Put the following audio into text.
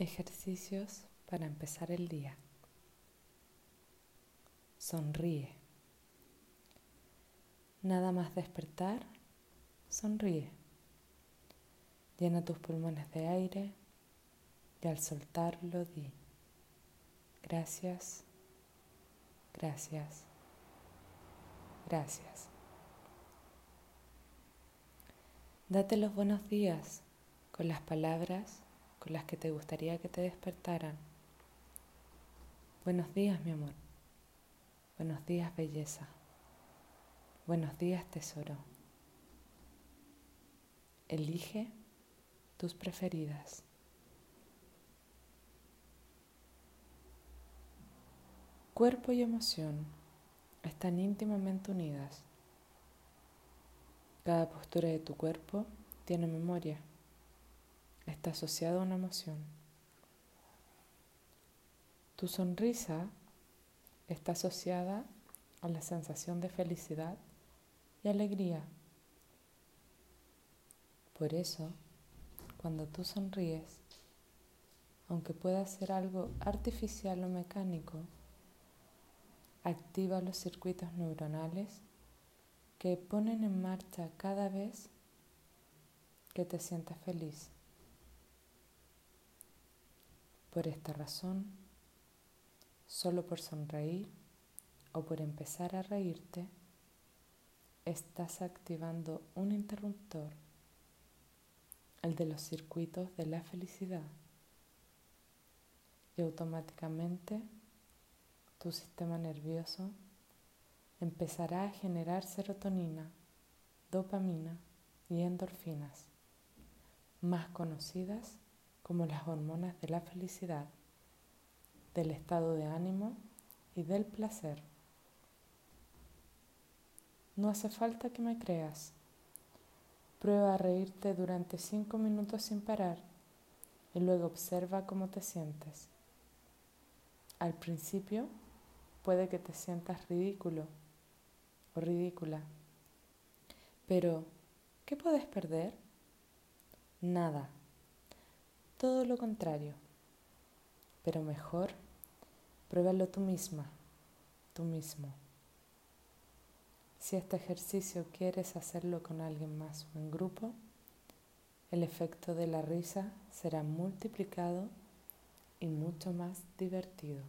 Ejercicios para empezar el día. Sonríe. Nada más despertar, sonríe. Llena tus pulmones de aire y al soltarlo di gracias, gracias, gracias. Date los buenos días con las palabras las que te gustaría que te despertaran. Buenos días, mi amor. Buenos días, belleza. Buenos días, tesoro. Elige tus preferidas. Cuerpo y emoción están íntimamente unidas. Cada postura de tu cuerpo tiene memoria está asociado a una emoción. Tu sonrisa está asociada a la sensación de felicidad y alegría. Por eso, cuando tú sonríes, aunque pueda ser algo artificial o mecánico, activa los circuitos neuronales que ponen en marcha cada vez que te sientas feliz. Por esta razón, solo por sonreír o por empezar a reírte, estás activando un interruptor, el de los circuitos de la felicidad, y automáticamente tu sistema nervioso empezará a generar serotonina, dopamina y endorfinas, más conocidas como las hormonas de la felicidad, del estado de ánimo y del placer. No hace falta que me creas. Prueba a reírte durante cinco minutos sin parar y luego observa cómo te sientes. Al principio puede que te sientas ridículo o ridícula, pero ¿qué puedes perder? Nada todo lo contrario. Pero mejor, pruébalo tú misma, tú mismo. Si este ejercicio quieres hacerlo con alguien más o en grupo, el efecto de la risa será multiplicado y mucho más divertido.